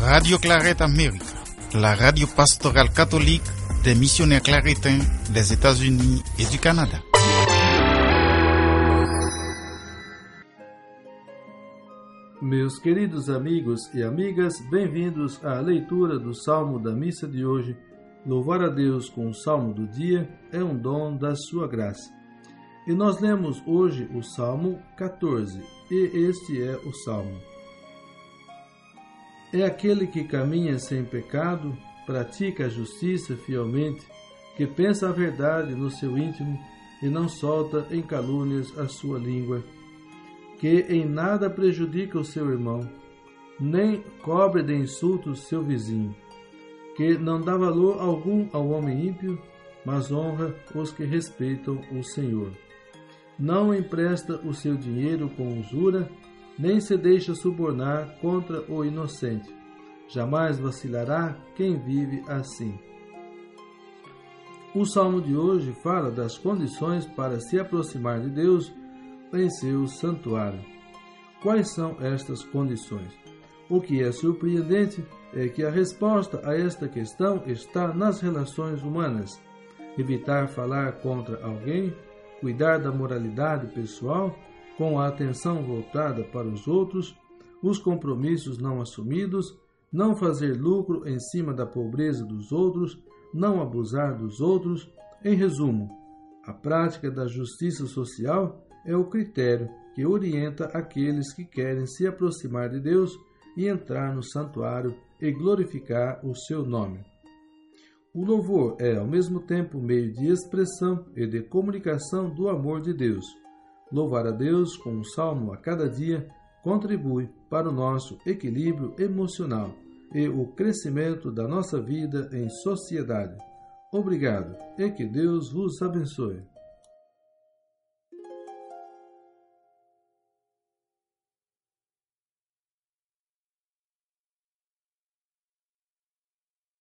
Radio Claret Amérique, la radio pastorale catholique des missionnaires claretins des États-Unis et du Canada. Meus queridos amigos e amigas, bem-vindos à leitura do Salmo da missa de hoje. Louvar a Deus com o Salmo do dia é um dom da sua graça. E nós lemos hoje o Salmo 14, e este é o Salmo. É aquele que caminha sem pecado, pratica a justiça fielmente, que pensa a verdade no seu íntimo e não solta em calúnias a sua língua que em nada prejudica o seu irmão, nem cobre de insultos seu vizinho, que não dá valor algum ao homem ímpio, mas honra os que respeitam o Senhor. Não empresta o seu dinheiro com usura, nem se deixa subornar contra o inocente. Jamais vacilará quem vive assim. O salmo de hoje fala das condições para se aproximar de Deus em seu santuário. Quais são estas condições? O que é surpreendente é que a resposta a esta questão está nas relações humanas. Evitar falar contra alguém, cuidar da moralidade pessoal, com a atenção voltada para os outros, os compromissos não assumidos, não fazer lucro em cima da pobreza dos outros, não abusar dos outros. Em resumo, a prática da justiça social é o critério que orienta aqueles que querem se aproximar de Deus e entrar no santuário e glorificar o seu nome. O louvor é, ao mesmo tempo, meio de expressão e de comunicação do amor de Deus. Louvar a Deus com um salmo a cada dia contribui para o nosso equilíbrio emocional e o crescimento da nossa vida em sociedade. Obrigado e que Deus vos abençoe.